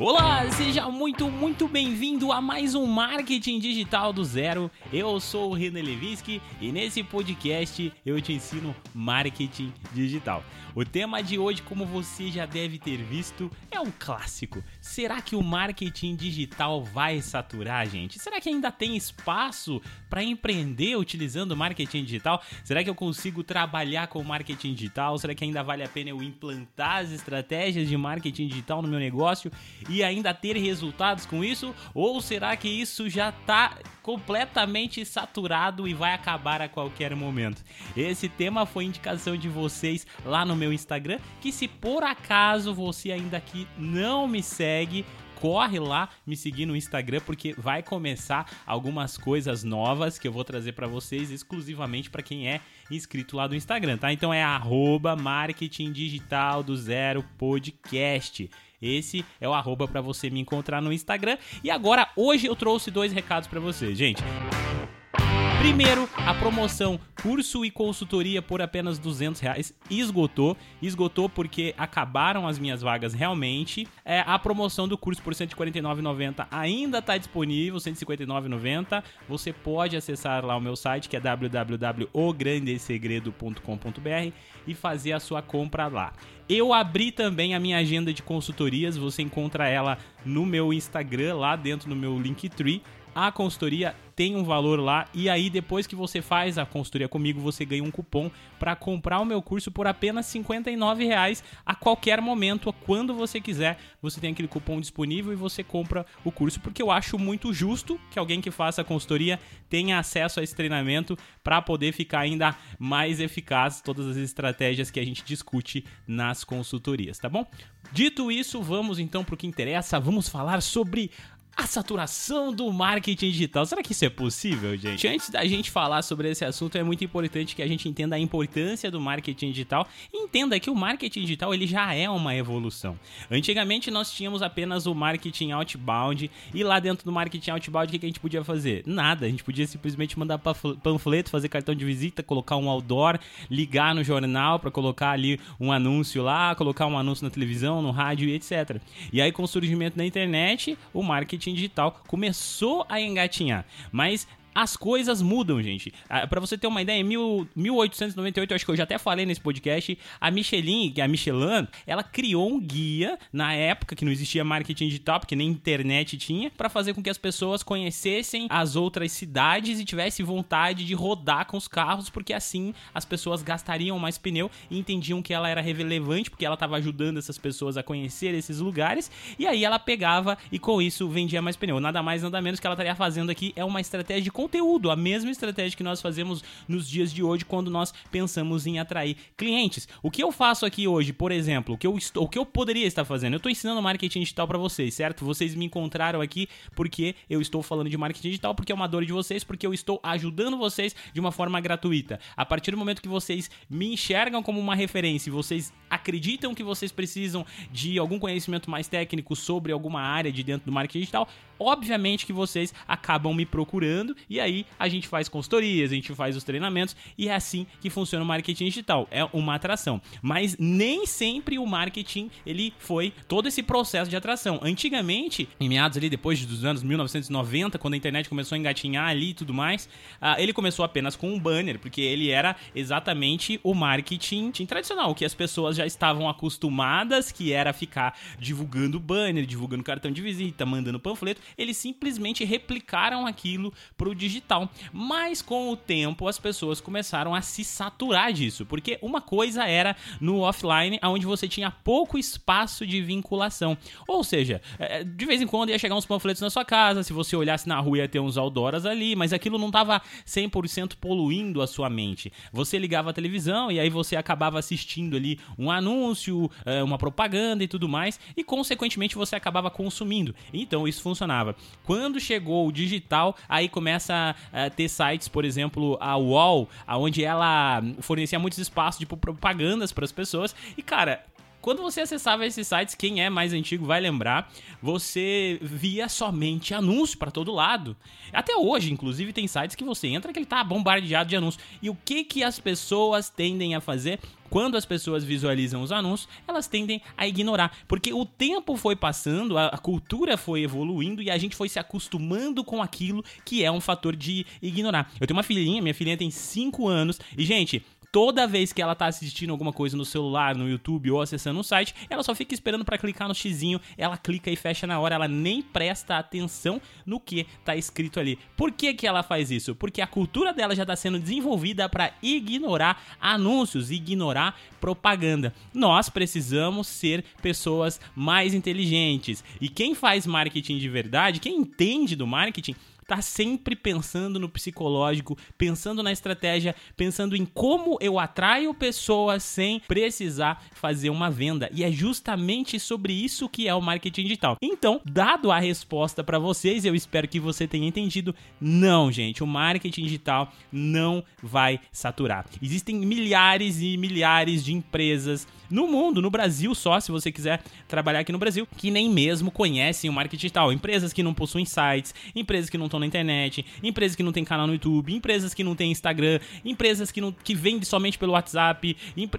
Olá, seja muito, muito bem-vindo a mais um Marketing Digital do Zero. Eu sou o René Levinsky e nesse podcast eu te ensino marketing digital. O tema de hoje, como você já deve ter visto, é um clássico. Será que o marketing digital vai saturar, gente? Será que ainda tem espaço para empreender utilizando marketing digital? Será que eu consigo trabalhar com marketing digital? Será que ainda vale a pena eu implantar as estratégias de marketing digital no meu negócio e ainda ter resultados com isso? Ou será que isso já está completamente saturado e vai acabar a qualquer momento? Esse tema foi indicação de vocês lá no meu Instagram, que se por acaso você ainda aqui não me segue, corre lá me seguir no Instagram porque vai começar algumas coisas novas que eu vou trazer para vocês exclusivamente para quem é inscrito lá do Instagram, tá? Então é arroba marketing digital do zero podcast. Esse é o arroba para você me encontrar no Instagram. E agora, hoje eu trouxe dois recados para você, gente. Primeiro, a promoção curso e consultoria por apenas 200 reais esgotou. Esgotou porque acabaram as minhas vagas realmente. É, a promoção do curso por 149,90 ainda está disponível, 159,90. Você pode acessar lá o meu site que é www.ograndesegredo.com.br e fazer a sua compra lá. Eu abri também a minha agenda de consultorias, você encontra ela no meu Instagram, lá dentro do meu Linktree. A consultoria tem um valor lá e aí depois que você faz a consultoria comigo, você ganha um cupom para comprar o meu curso por apenas R$ 59,00 a qualquer momento, quando você quiser. Você tem aquele cupom disponível e você compra o curso, porque eu acho muito justo que alguém que faça a consultoria tenha acesso a esse treinamento para poder ficar ainda mais eficaz todas as estratégias que a gente discute nas consultorias, tá bom? Dito isso, vamos então para o que interessa, vamos falar sobre a saturação do marketing digital. Será que isso é possível, gente? Antes da gente falar sobre esse assunto, é muito importante que a gente entenda a importância do marketing digital entenda que o marketing digital ele já é uma evolução. Antigamente nós tínhamos apenas o marketing outbound e lá dentro do marketing outbound o que a gente podia fazer? Nada, a gente podia simplesmente mandar panfleto, fazer cartão de visita, colocar um outdoor, ligar no jornal para colocar ali um anúncio lá, colocar um anúncio na televisão, no rádio e etc. E aí com o surgimento da internet, o marketing marketing digital começou a engatinhar. Mas as coisas mudam, gente. Ah, para você ter uma ideia, em 1898, acho que eu já até falei nesse podcast, a Michelin, é a Michelin, ela criou um guia na época que não existia marketing digital, porque nem internet tinha, para fazer com que as pessoas conhecessem as outras cidades e tivessem vontade de rodar com os carros, porque assim as pessoas gastariam mais pneu e entendiam que ela era relevante, porque ela estava ajudando essas pessoas a conhecer esses lugares, e aí ela pegava e com isso vendia mais pneu. Nada mais, nada menos que ela estaria fazendo aqui é uma estratégia de conteúdo, a mesma estratégia que nós fazemos nos dias de hoje quando nós pensamos em atrair clientes. O que eu faço aqui hoje, por exemplo, o que eu, estou, o que eu poderia estar fazendo? Eu estou ensinando marketing digital para vocês, certo? Vocês me encontraram aqui porque eu estou falando de marketing digital, porque é uma dor de vocês, porque eu estou ajudando vocês de uma forma gratuita. A partir do momento que vocês me enxergam como uma referência e vocês acreditam que vocês precisam de algum conhecimento mais técnico sobre alguma área de dentro do marketing digital, obviamente que vocês acabam me procurando e aí a gente faz consultorias, a gente faz os treinamentos e é assim que funciona o marketing digital. É uma atração, mas nem sempre o marketing ele foi todo esse processo de atração. Antigamente, em meados ali depois dos anos 1990, quando a internet começou a engatinhar ali e tudo mais, uh, ele começou apenas com um banner, porque ele era exatamente o marketing tradicional, que as pessoas já estavam acostumadas, que era ficar divulgando banner, divulgando cartão de visita, mandando panfleto eles simplesmente replicaram aquilo pro digital. Mas com o tempo as pessoas começaram a se saturar disso, porque uma coisa era no offline, onde você tinha pouco espaço de vinculação. Ou seja, é, de vez em quando ia chegar uns panfletos na sua casa, se você olhasse na rua ia ter uns outdoors ali, mas aquilo não estava 100% poluindo a sua mente. Você ligava a televisão e aí você acabava assistindo ali um anúncio, é, uma propaganda e tudo mais, e consequentemente você acabava consumindo. Então isso funcionava. Quando chegou o digital, aí começa a ter sites, por exemplo, a UOL, onde ela fornecia muitos espaços de propagandas para as pessoas. E, cara, quando você acessava esses sites, quem é mais antigo vai lembrar, você via somente anúncio para todo lado. Até hoje, inclusive, tem sites que você entra que ele tá bombardeado de anúncios. E o que que as pessoas tendem a fazer? quando as pessoas visualizam os anúncios, elas tendem a ignorar. Porque o tempo foi passando, a, cultura foi evoluindo e a gente foi se acostumando com aquilo que é um fator de ignorar. Eu tenho uma filhinha, minha filhinha tem 5 anos, e, gente, toda vez que ela tá assistindo alguma coisa no celular, no YouTube ou acessando um site, ela só fica esperando para clicar no xizinho, ela clica e fecha na hora, ela nem presta atenção no que tá escrito ali. Por que que ela faz isso? Porque a cultura dela já tá sendo desenvolvida para ignorar anúncios, ignorar propaganda. Nós precisamos ser pessoas mais inteligentes. E quem faz marketing de verdade, quem entende do marketing, tá sempre pensando no psicológico, pensando na estratégia, pensando em como eu atraio pessoas sem precisar fazer uma venda. E é justamente sobre isso que é o marketing digital. Então, dado a resposta para vocês, eu espero que você tenha entendido. Não, gente, o marketing digital não vai saturar. Existem milhares e milhares de empresas no mundo, no Brasil só, se você quiser trabalhar aqui no Brasil, que nem mesmo conhecem o marketing digital. Empresas que não possuem sites, empresas que não estão na internet, empresas que não tem canal no YouTube, empresas que não tem Instagram, empresas que, não, que vendem somente pelo WhatsApp.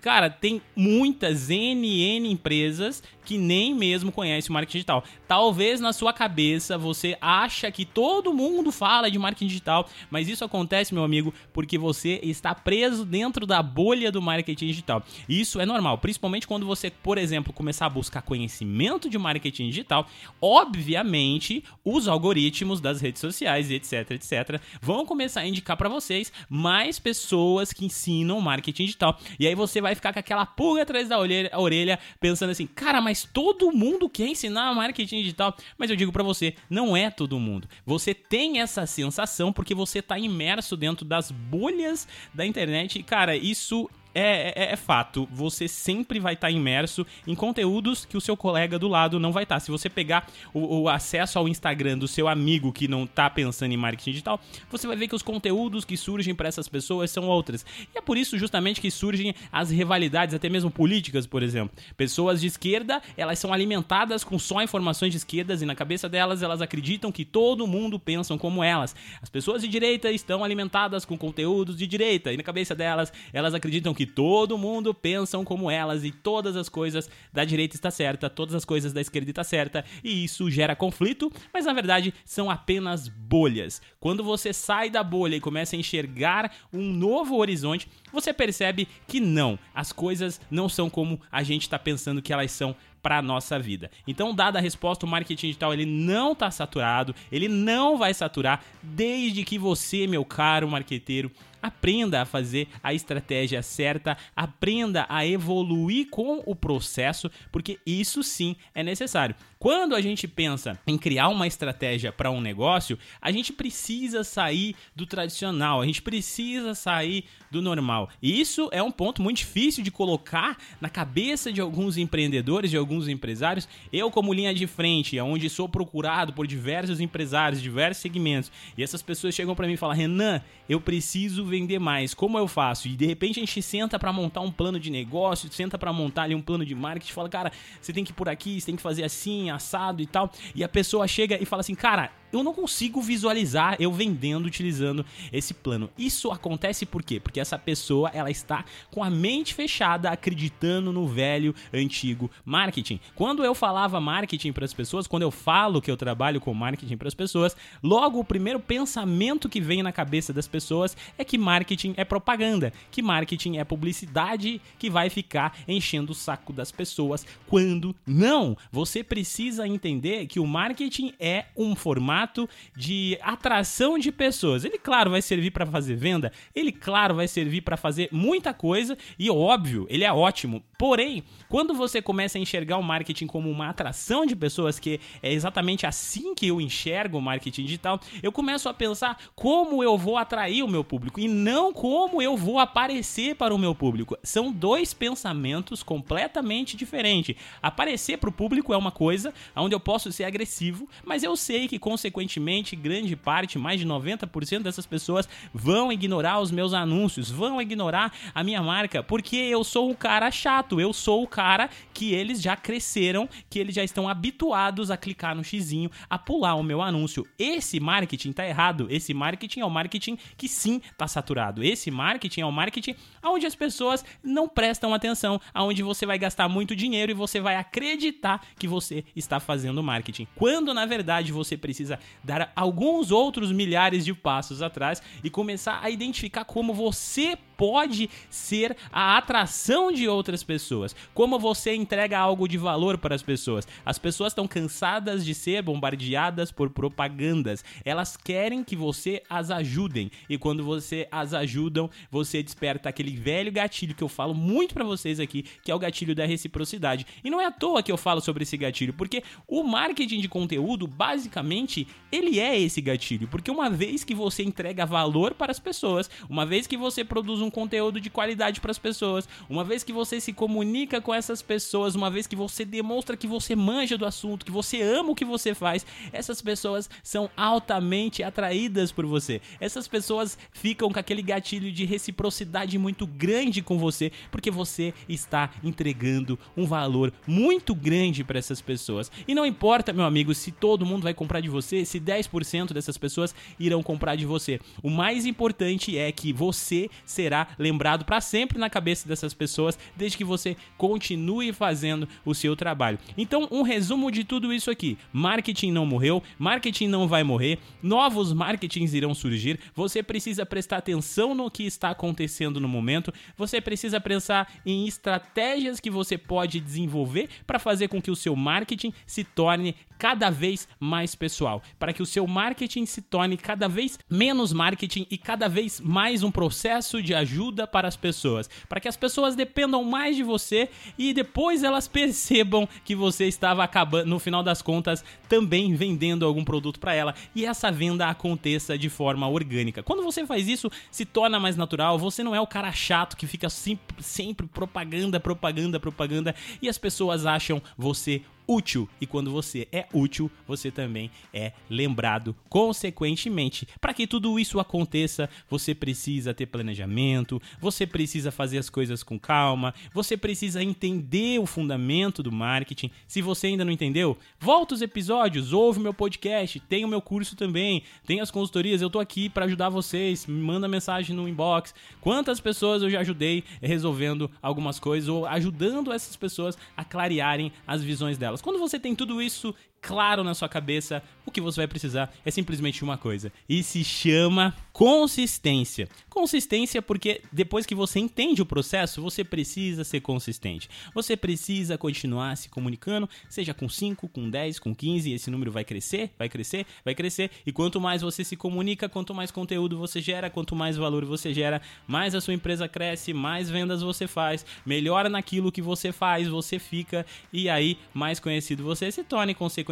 Cara, tem muitas NN empresas que nem mesmo conhecem o marketing digital. Talvez na sua cabeça você acha que todo mundo fala de marketing digital, mas isso acontece, meu amigo, porque você está preso dentro da bolha do marketing digital. Isso é normal, principalmente quando você, por exemplo, começar a buscar conhecimento de marketing digital, obviamente, os algoritmos das redes sociais sociais etc, etc, vão começar a indicar para vocês mais pessoas que ensinam marketing digital. E aí você vai ficar com aquela pulga atrás da orelha, pensando assim, cara, mas todo mundo quer ensinar marketing digital. Mas eu digo para você, não é todo mundo. Você tem essa sensação porque você tá imerso dentro das bolhas da internet. E, cara, isso é, é, é, fato, você sempre vai estar tá imerso em conteúdos que o seu colega do lado não vai estar. Tá. Se você pegar o, o, acesso ao Instagram do seu amigo que não está pensando em marketing digital, você vai ver que os conteúdos que surgem para essas pessoas são outras. E é por isso justamente que surgem as rivalidades, até mesmo políticas, por exemplo. Pessoas de esquerda, elas são alimentadas com só informações de esquerdas e na cabeça delas elas acreditam que todo mundo pensa como elas. As pessoas de direita estão alimentadas com conteúdos de direita e na cabeça delas elas acreditam que que todo mundo pensam como elas e todas as coisas da direita está certa, todas as coisas da esquerda está certa, e isso gera conflito, mas na verdade são apenas bolhas. Quando você sai da bolha e começa a enxergar um novo horizonte, você percebe que não, as coisas não são como a gente está pensando que elas são para nossa vida. Então, dada a resposta, o marketing digital ele não está saturado, ele não vai saturar desde que você, meu caro marqueteiro, aprenda a fazer a estratégia certa, aprenda a evoluir com o processo, porque isso sim é necessário. Quando a gente pensa em criar uma estratégia para um negócio, a gente precisa sair do tradicional, a gente precisa sair do normal. E isso é um ponto muito difícil de colocar na cabeça de alguns empreendedores, de alguns empresários. Eu, como linha de frente, onde sou procurado por diversos empresários, diversos segmentos, e essas pessoas chegam para mim e falam: Renan, eu preciso vender mais, como eu faço? E de repente a gente senta para montar um plano de negócio, senta para montar ali um plano de marketing, fala: Cara, você tem que ir por aqui, você tem que fazer assim assado e tal. E a pessoa chega e fala assim, cara, eu não consigo visualizar eu vendendo utilizando esse plano. Isso acontece por quê? Porque essa pessoa ela está com a mente fechada acreditando no velho antigo marketing. Quando eu falava marketing para as pessoas, quando eu falo que eu trabalho com marketing para as pessoas, logo o primeiro pensamento que vem na cabeça das pessoas é que marketing é propaganda, que marketing é publicidade que vai ficar enchendo o saco das pessoas quando não. Você precisa entender que o marketing é um formato formato de atração de pessoas. Ele, claro, vai servir para fazer venda, ele, claro, vai servir para fazer muita coisa e, óbvio, ele é ótimo. Porém, quando você começa a enxergar o marketing como uma atração de pessoas, que é exatamente assim que eu enxergo o marketing digital, eu começo a pensar como eu vou atrair o meu público e não como eu vou aparecer para o meu público. São dois pensamentos completamente diferentes. Aparecer para o público é uma coisa, onde eu posso ser agressivo, mas eu sei que, consequentemente, consequentemente, grande parte, mais de 90% dessas pessoas vão ignorar os meus anúncios, vão ignorar a minha marca, porque eu sou o cara chato, eu sou o cara que eles já cresceram, que eles já estão habituados a clicar no xizinho, a pular o meu anúncio. Esse marketing tá errado. Esse marketing é o marketing que sim tá saturado. Esse marketing é o marketing onde as pessoas não prestam atenção, aonde você vai gastar muito dinheiro e você vai acreditar que você está fazendo marketing. Quando na verdade você precisa dar alguns outros milhares de passos atrás e começar a identificar como você pode ser a atração de outras pessoas. Como você entrega algo de valor para as pessoas. As pessoas estão cansadas de ser bombardeadas por propagandas. Elas querem que você as ajudem. E quando você as ajudam, você desperta aquele velho gatilho que eu falo muito para vocês aqui, que é o gatilho da reciprocidade. E não é à toa que eu falo sobre esse gatilho, porque o marketing de conteúdo, basicamente, ele é esse gatilho. Porque uma vez que você entrega valor para as pessoas, uma vez que você produz um conteúdo de qualidade para as pessoas, uma vez que você se comunica com essas pessoas, uma vez que você demonstra que você manja do assunto, que você ama o que você faz, essas pessoas são altamente atraídas por você. Essas pessoas ficam com aquele gatilho de reciprocidade muito grande com você, porque você está entregando um valor muito grande para essas pessoas. E não importa, meu amigo, se todo mundo vai comprar de você, se 10% dessas pessoas irão comprar de você. O mais importante é que você será lembrado para sempre na cabeça dessas pessoas, desde que você continue fazendo o seu trabalho. Então, um resumo de tudo isso aqui: marketing não morreu, marketing não vai morrer, novos marketings irão surgir. Você precisa prestar atenção no que está acontecendo no momento, você precisa pensar em estratégias que você pode desenvolver para fazer com que o seu marketing se torne cada vez mais pessoal, para que o seu marketing se torne cada vez menos marketing e cada vez mais um processo de ajuda para as pessoas, para que as pessoas dependam mais de você e depois elas percebam que você estava acabando, no final das contas, também vendendo algum produto para ela e essa venda aconteça de forma orgânica. Quando você faz isso, se torna mais natural, você não é o cara chato que fica sempre, sempre propaganda, propaganda, propaganda e as pessoas acham você útil. E quando você é útil, você também é lembrado. Consequentemente, para que tudo isso aconteça, você precisa ter planejamento, você precisa fazer as coisas com calma, você precisa entender o fundamento do marketing. Se você ainda não entendeu, volta os episódios, ouve meu podcast, tem o meu curso também, tem as consultorias, eu tô aqui para ajudar vocês. Me manda mensagem no inbox. Quantas pessoas eu já ajudei resolvendo algumas coisas ou ajudando essas pessoas a clarearem as visões delas. Quando você tem tudo isso claro na sua cabeça, o que você vai precisar é simplesmente uma coisa. E se chama consistência. Consistência porque depois que você entende o processo, você precisa ser consistente. Você precisa continuar se comunicando, seja com 5, com 10, com 15, esse número vai crescer, vai crescer, vai crescer. E quanto mais você se comunica, quanto mais conteúdo você gera, quanto mais valor você gera, mais a sua empresa cresce, mais vendas você faz, melhora naquilo que você faz, você fica e aí mais conhecido você se torna e consequentemente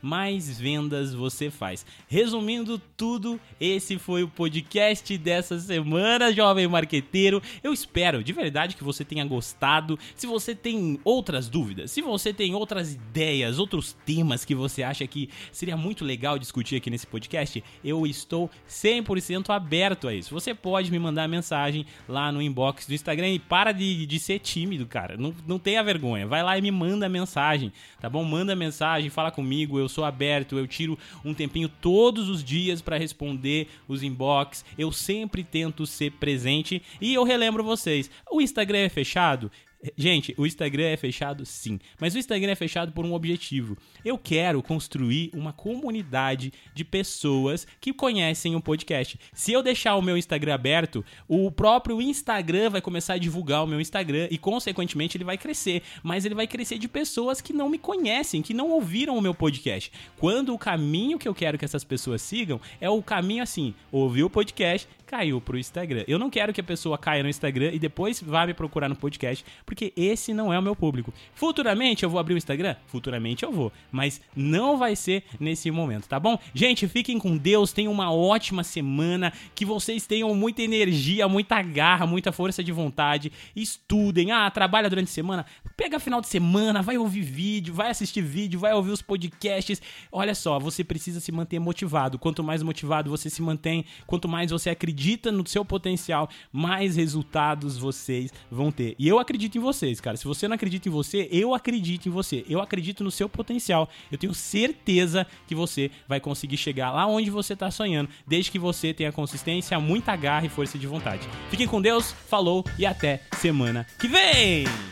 mais vendas você faz. Resumindo tudo, esse foi o podcast dessa semana, jovem marqueteiro. Eu espero de verdade que você tenha gostado. Se você tem outras dúvidas, se você tem outras ideias, outros temas que você acha que seria muito legal discutir aqui nesse podcast, eu estou 100% aberto a isso. Você pode me mandar mensagem lá no inbox do Instagram e para de, de ser tímido, cara. Não, não tenha vergonha. Vai lá e me manda mensagem, tá bom? Manda mensagem, fala comigo. Eu sou aberto, eu tiro um tempinho todos os dias para responder os inbox. Eu sempre tento ser presente e eu relembro vocês: o Instagram é fechado? Gente, o Instagram é fechado sim, mas o Instagram é fechado por um objetivo. Eu quero construir uma comunidade de pessoas que conhecem o podcast. Se eu deixar o meu Instagram aberto, o próprio Instagram vai começar a divulgar o meu Instagram e, consequentemente, ele vai crescer. Mas ele vai crescer de pessoas que não me conhecem, que não ouviram o meu podcast. Quando o caminho que eu quero que essas pessoas sigam é o caminho assim: ouvir o podcast, caiu pro Instagram. Eu não quero que a pessoa caia no Instagram e depois vá me procurar no podcast, porque esse não é o meu público. Futuramente eu vou abrir o Instagram? Futuramente eu vou, mas não vai ser nesse momento, tá bom? Gente, fiquem com Deus, tenham uma ótima semana, que vocês tenham muita energia, muita garra, muita força de vontade, estudem, ah, trabalha durante a semana, pega final de semana, vai ouvir vídeo, vai assistir vídeo, vai ouvir os podcasts. Olha só, você precisa se manter motivado. Quanto mais motivado você se mantém, quanto mais você acredita no seu potencial, mais resultados vocês vão ter. E eu acredito em vocês, cara. Se você não acredita em você, eu acredito em você. Eu acredito no seu potencial. Eu tenho certeza que você vai conseguir chegar lá onde você está sonhando, desde que você tenha consistência, muita garra e força de vontade. Fiquem com Deus, falou e até semana que vem!